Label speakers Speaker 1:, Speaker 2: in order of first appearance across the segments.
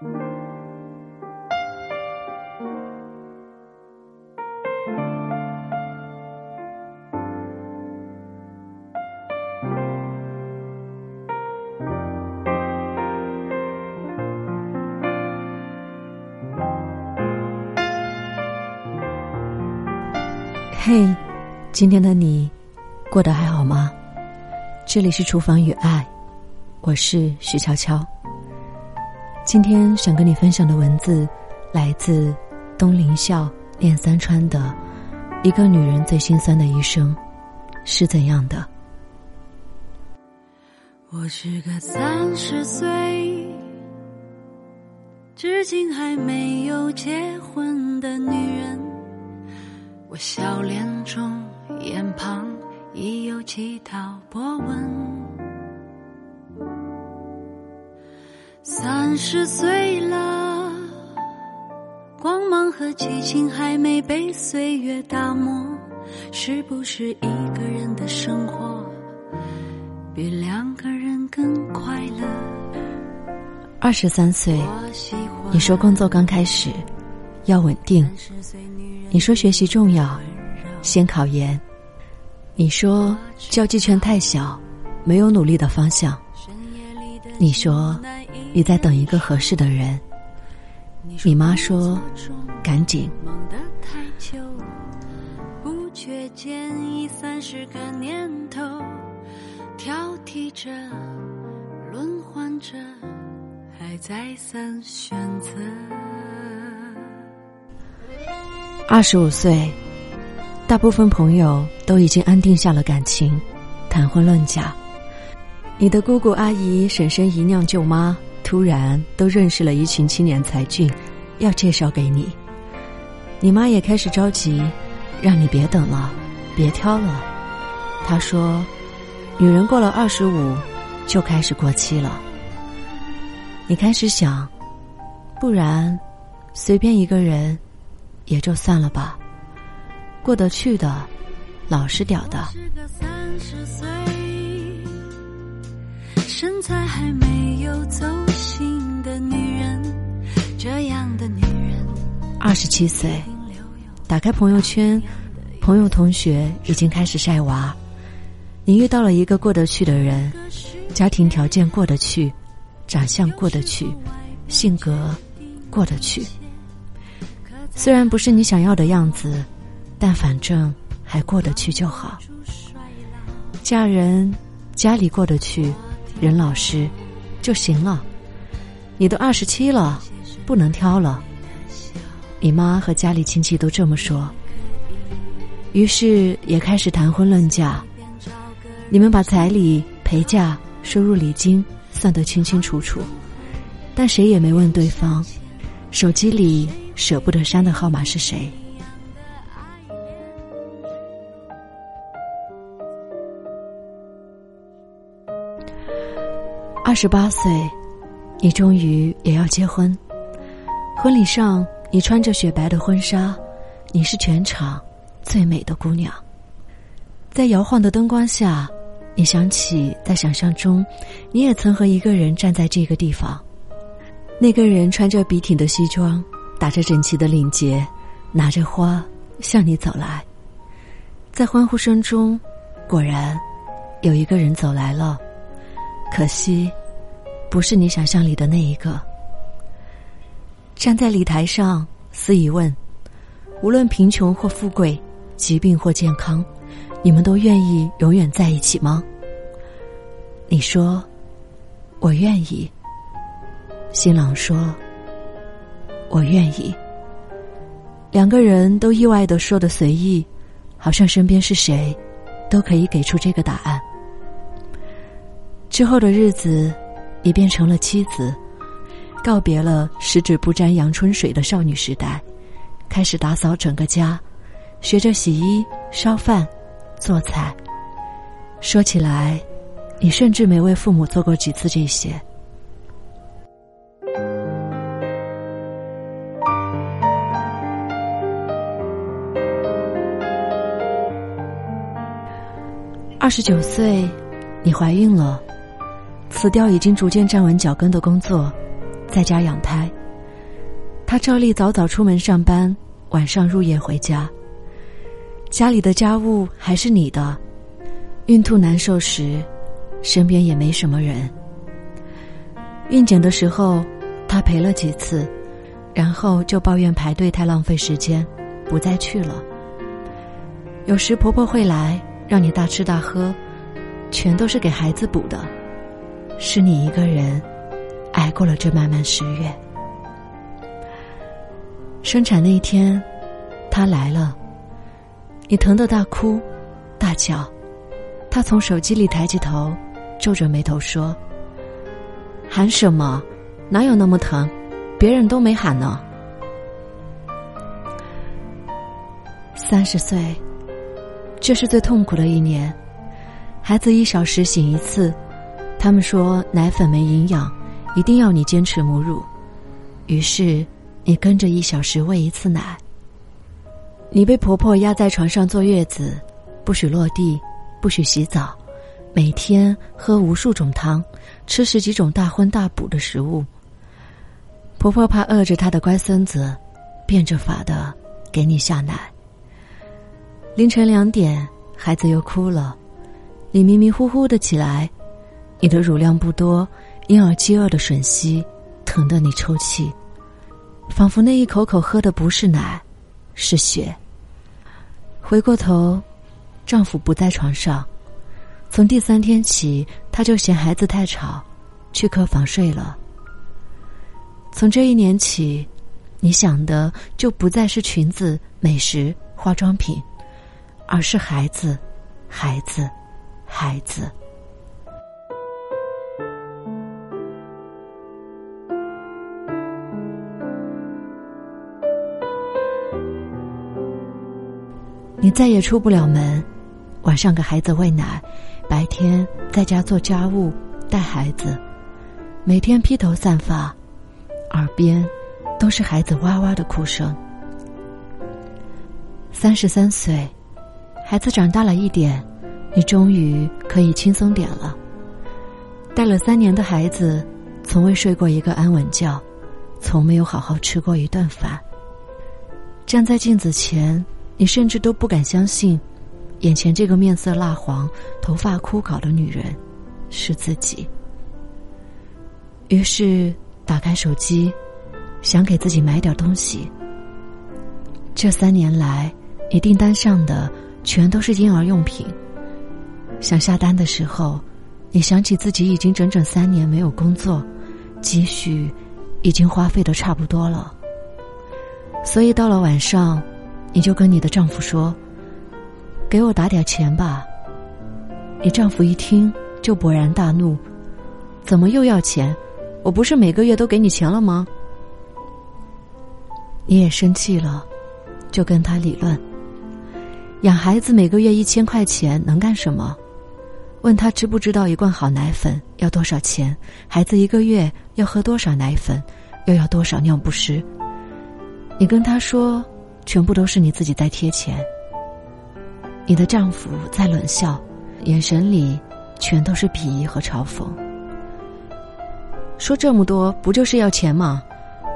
Speaker 1: 嘿，今天的你过得还好吗？这里是厨房与爱，我是徐悄悄。今天想跟你分享的文字来自东林笑念三川的《一个女人最心酸的一生是怎样的》。
Speaker 2: 我是个三十岁，至今还没有结婚的女人。我笑脸中，眼旁已有几道波纹。三十岁了，光芒和激情还没被岁月打磨，是不是一个人的生活比两个人更快乐？
Speaker 1: 二十三岁，你说工作刚开始，要稳定。你说学习重要，先考研。你说交际圈太小，没有努力的方向。你说你在等一个合适的人。你妈说赶紧。
Speaker 2: 不觉间已三十个年头，挑剔着，轮换着，还再三选择。
Speaker 1: 二十五岁，大部分朋友都已经安定下了感情，谈婚论嫁。你的姑姑、阿姨、婶婶、姨娘、舅妈突然都认识了一群青年才俊，要介绍给你。你妈也开始着急，让你别等了，别挑了。她说：“女人过了二十五，就开始过期了。”你开始想，不然，随便一个人。也就算了吧，过得去的，老实点的。
Speaker 2: 身材还没有走心的女人，这样的女人。
Speaker 1: 二十七岁，打开朋友圈，朋友同学已经开始晒娃。你遇到了一个过得去的人，家庭条件过得去，长相过得去，性格过得去。虽然不是你想要的样子，但反正还过得去就好。嫁人，家里过得去，任老师就行了。你都二十七了，不能挑了。你妈和家里亲戚都这么说，于是也开始谈婚论嫁。你们把彩礼、陪嫁、收入礼金算得清清楚楚，但谁也没问对方，手机里。舍不得删的号码是谁？二十八岁，你终于也要结婚。婚礼上，你穿着雪白的婚纱，你是全场最美的姑娘。在摇晃的灯光下，你想起在想象中，你也曾和一个人站在这个地方。那个人穿着笔挺的西装。打着整齐的领结，拿着花向你走来，在欢呼声中，果然有一个人走来了，可惜不是你想象里的那一个。站在礼台上，司仪问：“无论贫穷或富贵，疾病或健康，你们都愿意永远在一起吗？”你说：“我愿意。”新郎说。我愿意。两个人都意外的说的随意，好像身边是谁，都可以给出这个答案。之后的日子，你变成了妻子，告别了十指不沾阳春水的少女时代，开始打扫整个家，学着洗衣、烧饭、做菜。说起来，你甚至没为父母做过几次这些。二十九岁，你怀孕了，辞掉已经逐渐站稳脚跟的工作，在家养胎。他照例早早出门上班，晚上入夜回家。家里的家务还是你的。孕吐难受时，身边也没什么人。孕检的时候，他陪了几次，然后就抱怨排队太浪费时间，不再去了。有时婆婆会来，让你大吃大喝，全都是给孩子补的。是你一个人，挨过了这漫漫十月。生产那一天，他来了，你疼得大哭大叫，他从手机里抬起头，皱着眉头说：“喊什么？哪有那么疼？别人都没喊呢。”三十岁，这是最痛苦的一年，孩子一小时醒一次。他们说奶粉没营养，一定要你坚持母乳。于是，你跟着一小时喂一次奶。你被婆婆压在床上坐月子，不许落地，不许洗澡，每天喝无数种汤，吃十几种大荤大补的食物。婆婆怕饿着她的乖孙子，变着法的给你下奶。凌晨两点，孩子又哭了，你迷迷糊糊的起来。你的乳量不多，婴儿饥饿的吮吸，疼得你抽泣，仿佛那一口口喝的不是奶，是血。回过头，丈夫不在床上，从第三天起，他就嫌孩子太吵，去客房睡了。从这一年起，你想的就不再是裙子、美食、化妆品，而是孩子，孩子，孩子。你再也出不了门，晚上给孩子喂奶，白天在家做家务、带孩子，每天披头散发，耳边都是孩子哇哇的哭声。三十三岁，孩子长大了一点，你终于可以轻松点了。带了三年的孩子，从未睡过一个安稳觉，从没有好好吃过一顿饭。站在镜子前。你甚至都不敢相信，眼前这个面色蜡黄、头发枯槁的女人，是自己。于是打开手机，想给自己买点东西。这三年来，你订单上的全都是婴儿用品。想下单的时候，你想起自己已经整整三年没有工作，积蓄已经花费的差不多了。所以到了晚上。你就跟你的丈夫说：“给我打点钱吧。”你丈夫一听就勃然大怒：“怎么又要钱？我不是每个月都给你钱了吗？”你也生气了，就跟他理论：“养孩子每个月一千块钱能干什么？”问他知不知道一罐好奶粉要多少钱？孩子一个月要喝多少奶粉？又要多少尿不湿？你跟他说。全部都是你自己在贴钱。你的丈夫在冷笑，眼神里全都是鄙夷和嘲讽。说这么多不就是要钱吗？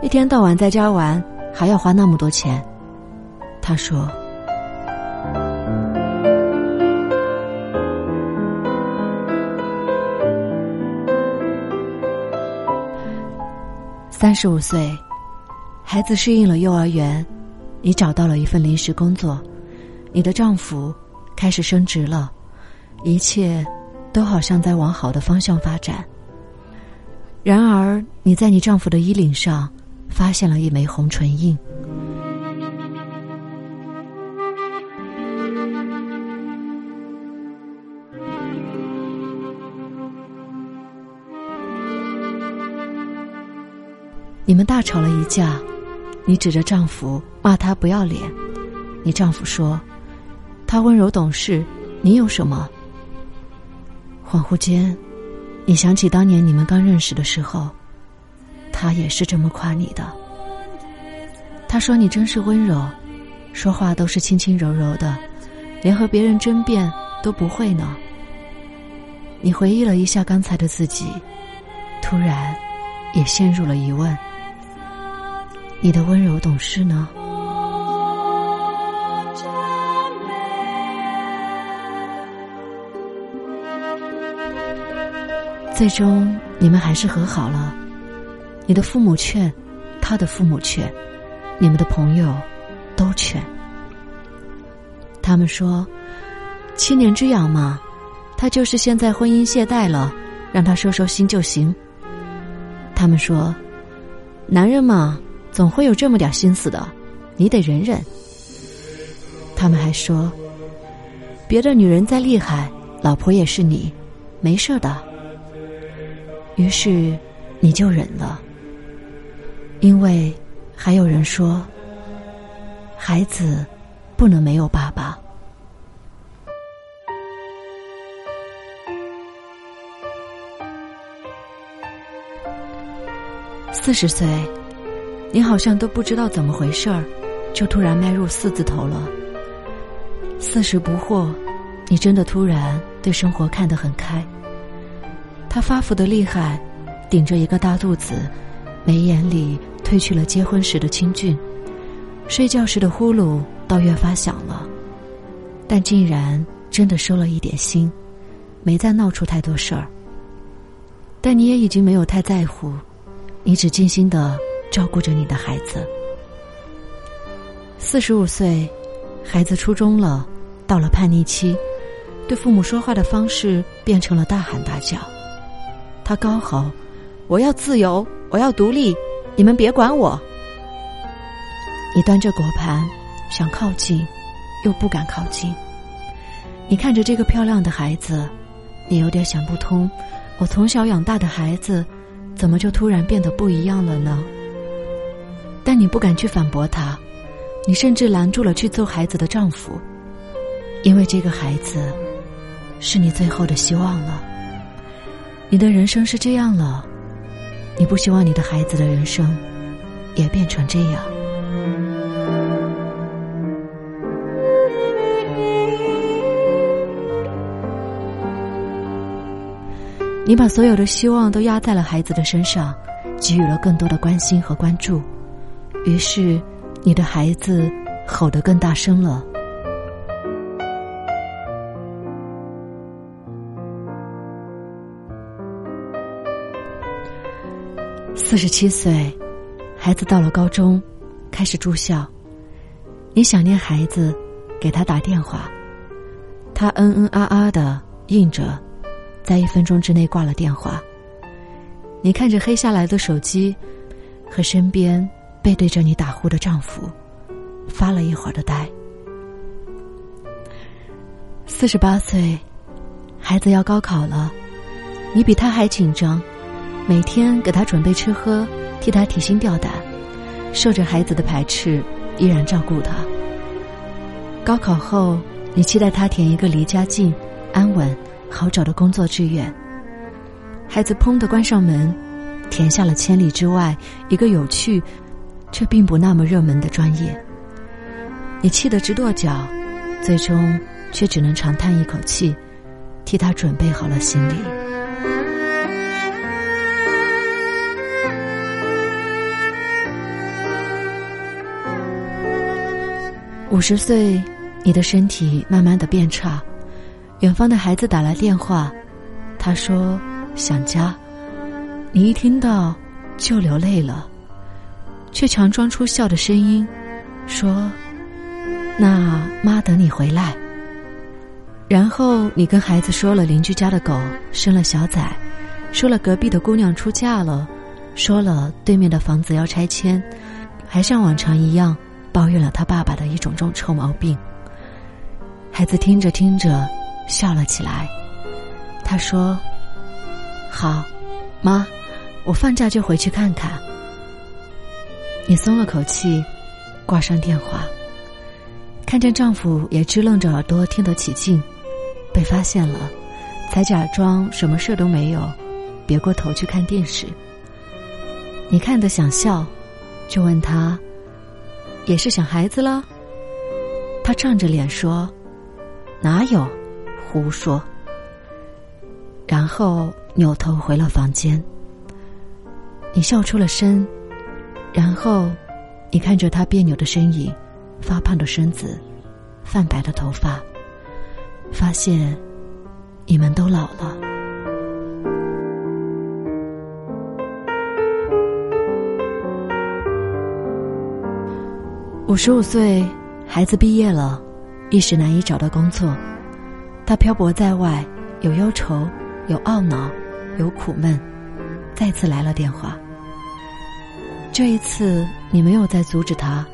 Speaker 1: 一天到晚在家玩，还要花那么多钱。他说：“三十五岁，孩子适应了幼儿园。”你找到了一份临时工作，你的丈夫开始升职了，一切都好像在往好的方向发展。然而，你在你丈夫的衣领上发现了一枚红唇印。你们大吵了一架。你指着丈夫骂他不要脸，你丈夫说：“他温柔懂事，你有什么？”恍惚间，你想起当年你们刚认识的时候，他也是这么夸你的。他说你真是温柔，说话都是轻轻柔柔的，连和别人争辩都不会呢。你回忆了一下刚才的自己，突然也陷入了疑问：你的温柔懂事呢？最终，你们还是和好了。你的父母劝，他的父母劝，你们的朋友都劝。他们说：“七年之痒嘛，他就是现在婚姻懈怠了，让他收收心就行。”他们说：“男人嘛，总会有这么点心思的，你得忍忍。”他们还说：“别的女人再厉害，老婆也是你，没事的。”于是，你就忍了，因为还有人说，孩子。不能没有爸爸。四十岁，你好像都不知道怎么回事儿，就突然迈入四字头了。四十不惑，你真的突然对生活看得很开。他发福的厉害，顶着一个大肚子，眉眼里褪去了结婚时的清俊，睡觉时的呼噜。倒越发响了，但竟然真的收了一点心，没再闹出太多事儿。但你也已经没有太在乎，你只尽心的照顾着你的孩子。四十五岁，孩子初中了，到了叛逆期，对父母说话的方式变成了大喊大叫。他高吼：“我要自由，我要独立，你们别管我。”你端着果盘。想靠近，又不敢靠近。你看着这个漂亮的孩子，你有点想不通：我从小养大的孩子，怎么就突然变得不一样了呢？但你不敢去反驳他，你甚至拦住了去揍孩子的丈夫，因为这个孩子是你最后的希望了。你的人生是这样了，你不希望你的孩子的人生也变成这样。你把所有的希望都压在了孩子的身上，给予了更多的关心和关注，于是，你的孩子吼得更大声了。四十七岁，孩子到了高中，开始住校，你想念孩子，给他打电话，他嗯嗯啊啊的应着。在一分钟之内挂了电话。你看着黑下来的手机，和身边背对着你打呼的丈夫，发了一会儿的呆。四十八岁，孩子要高考了，你比他还紧张，每天给他准备吃喝，替他提心吊胆，受着孩子的排斥，依然照顾他。高考后，你期待他填一个离家近、安稳。好找的工作志愿。孩子砰的关上门，填下了千里之外一个有趣，却并不那么热门的专业。你气得直跺脚，最终却只能长叹一口气，替他准备好了行李。五十岁，你的身体慢慢的变差。远方的孩子打来电话，他说想家。你一听到就流泪了，却强装出笑的声音，说：“那妈等你回来。”然后你跟孩子说了邻居家的狗生了小崽，说了隔壁的姑娘出嫁了，说了对面的房子要拆迁，还像往常一样抱怨了他爸爸的一种种臭毛病。孩子听着听着。笑了起来，他说：“好，妈，我放假就回去看看。”你松了口气，挂上电话，看见丈夫也支棱着耳朵听得起劲，被发现了，才假装什么事都没有，别过头去看电视。你看得想笑，就问他：“也是想孩子了？”他涨着脸说：“哪有？”胡说，然后扭头回了房间。你笑出了声，然后，你看着他别扭的身影，发胖的身子，泛白的头发，发现，你们都老了。五十五岁，孩子毕业了，一时难以找到工作，他漂泊在外，有忧愁，有懊恼，有苦闷，再次来了电话。这一次，你没有再阻止他。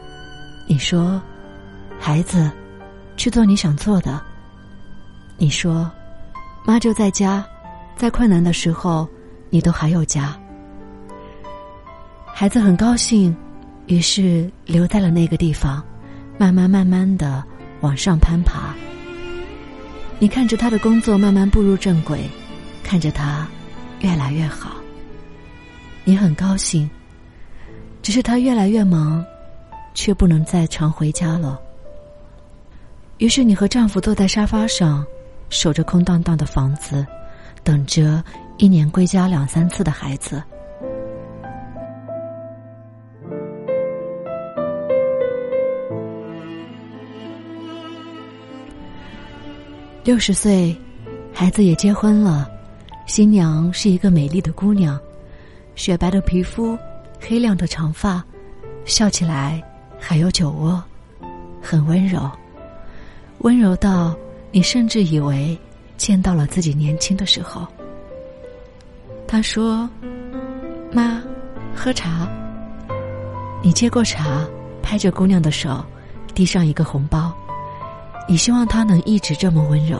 Speaker 1: 你说：“孩子，去做你想做的。”你说：“妈就在家，在困难的时候，你都还有家。”孩子很高兴，于是留在了那个地方，慢慢慢慢的往上攀爬。你看着他的工作慢慢步入正轨，看着他越来越好，你很高兴。只是他越来越忙，却不能再常回家了。于是你和丈夫坐在沙发上，守着空荡荡的房子，等着一年归家两三次的孩子。六十岁，孩子也结婚了，新娘是一个美丽的姑娘，雪白的皮肤。黑亮的长发，笑起来还有酒窝，很温柔，温柔到你甚至以为见到了自己年轻的时候。他说：“妈，喝茶。”你接过茶，拍着姑娘的手，递上一个红包。你希望他能一直这么温柔。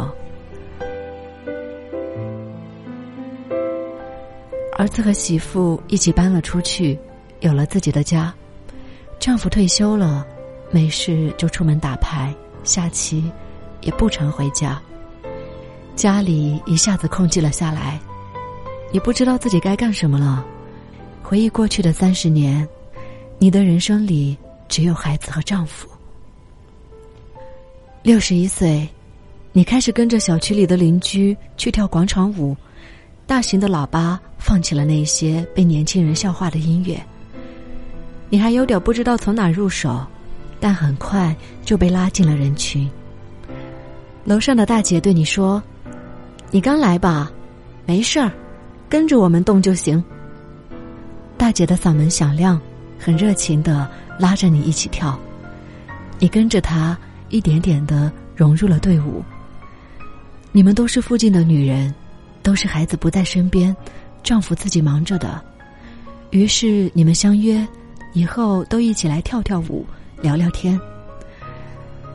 Speaker 1: 儿子和媳妇一起搬了出去。有了自己的家，丈夫退休了，没事就出门打牌、下棋，也不常回家。家里一下子空寂了下来，也不知道自己该干什么了。回忆过去的三十年，你的人生里只有孩子和丈夫。六十一岁，你开始跟着小区里的邻居去跳广场舞，大型的喇叭放起了那些被年轻人笑话的音乐。你还有点不知道从哪入手，但很快就被拉进了人群。楼上的大姐对你说：“你刚来吧，没事儿，跟着我们动就行。”大姐的嗓门响亮，很热情的拉着你一起跳。你跟着她一点点的融入了队伍。你们都是附近的女人，都是孩子不在身边，丈夫自己忙着的。于是你们相约。以后都一起来跳跳舞，聊聊天。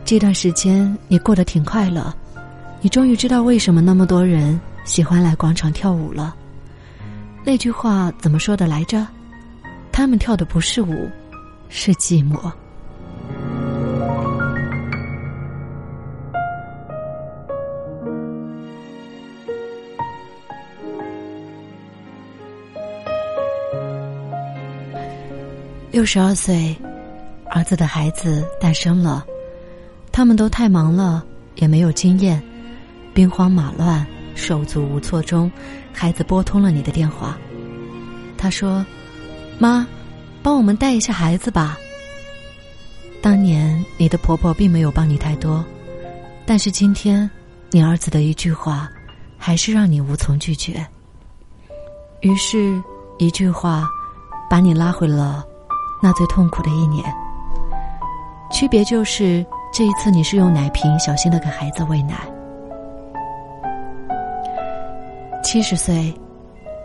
Speaker 1: 这段时间你过得挺快乐，你终于知道为什么那么多人喜欢来广场跳舞了。那句话怎么说的来着？他们跳的不是舞，是寂寞。六十二岁，儿子的孩子诞生了，他们都太忙了，也没有经验，兵荒马乱、手足无措中，孩子拨通了你的电话。他说：“妈，帮我们带一下孩子吧。”当年你的婆婆并没有帮你太多，但是今天，你儿子的一句话，还是让你无从拒绝。于是，一句话，把你拉回了。那最痛苦的一年，区别就是这一次你是用奶瓶小心的给孩子喂奶。七十岁，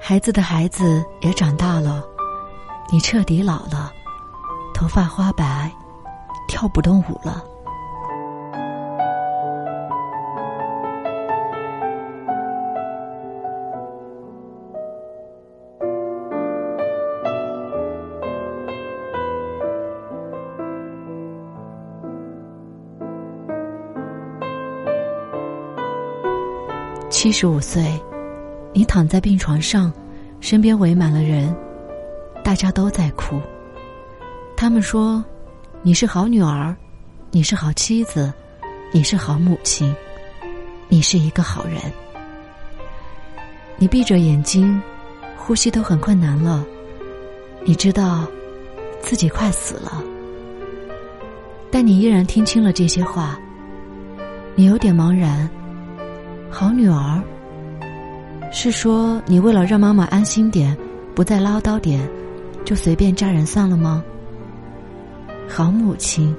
Speaker 1: 孩子的孩子也长大了，你彻底老了，头发花白，跳不动舞了。七十五岁，你躺在病床上，身边围满了人，大家都在哭。他们说：“你是好女儿，你是好妻子，你是好母亲，你是一个好人。”你闭着眼睛，呼吸都很困难了，你知道自己快死了，但你依然听清了这些话。你有点茫然。好女儿，是说你为了让妈妈安心点，不再唠叨点，就随便嫁人算了吗？好母亲，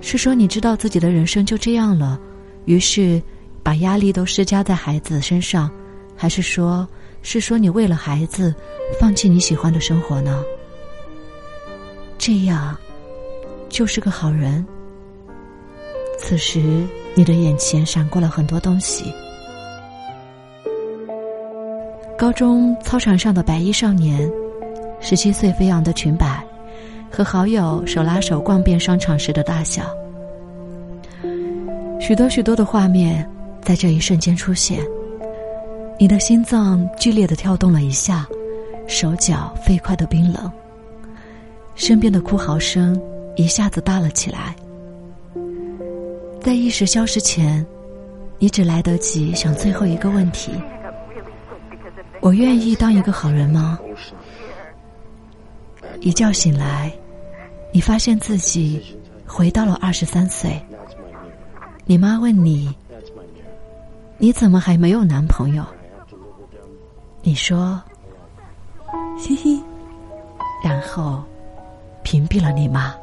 Speaker 1: 是说你知道自己的人生就这样了，于是把压力都施加在孩子身上，还是说，是说你为了孩子，放弃你喜欢的生活呢？这样，就是个好人。此时，你的眼前闪过了很多东西。高中操场上的白衣少年，十七岁飞扬的裙摆，和好友手拉手逛遍商场时的大小，许多许多的画面在这一瞬间出现。你的心脏剧烈的跳动了一下，手脚飞快的冰冷，身边的哭嚎声一下子大了起来。在意识消失前，你只来得及想最后一个问题。我愿意当一个好人吗？一觉醒来，你发现自己回到了二十三岁。你妈问你：“你怎么还没有男朋友？”你说：“嘻嘻。”然后屏蔽了你妈。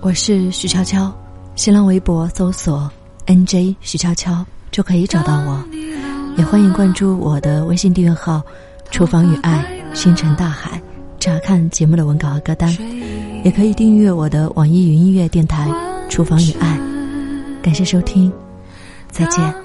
Speaker 1: 我是徐悄悄。新浪微博搜索 “nj 徐悄悄”就可以找到我，也欢迎关注我的微信订阅号“厨房与爱星辰大海”，查看节目的文稿和歌单，也可以订阅我的网易云音乐电台“厨房与爱”。感谢收听，再见。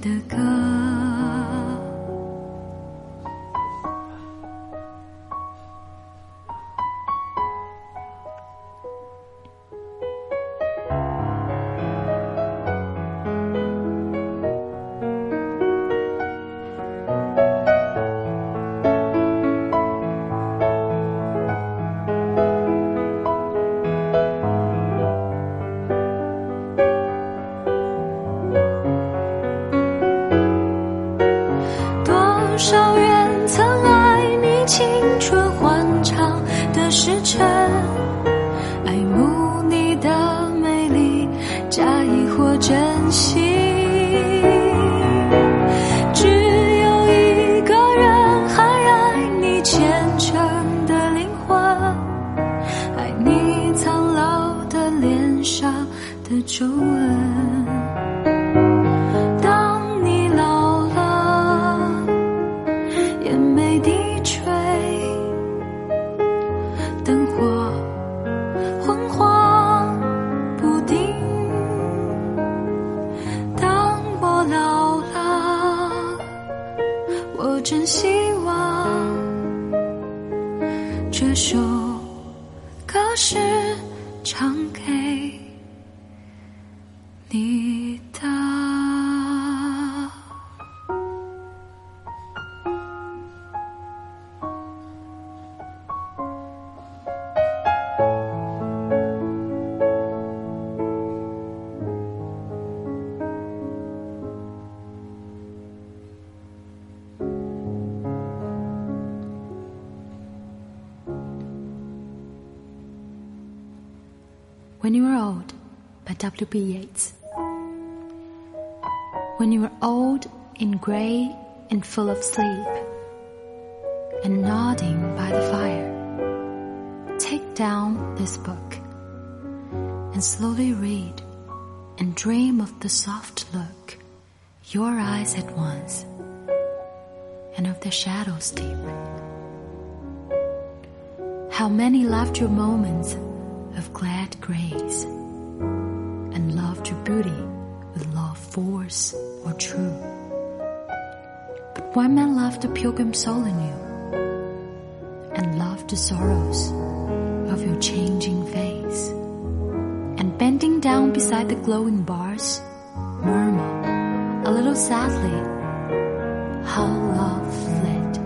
Speaker 2: 的歌。皱纹。By W.B. Yeats. When you are old and gray and full of sleep, and nodding by the fire, take down this book and slowly read and dream of the soft look your eyes had once and of the shadows deep. How many laughter moments of glad grace your beauty with love force or true. But one man loved the pilgrim soul in you and loved the sorrows of your changing face? And bending down beside the glowing bars murmur a little sadly how love fled.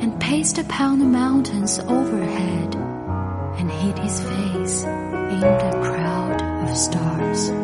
Speaker 2: And paced upon the mountains overhead and hid his face in the crowd of stars.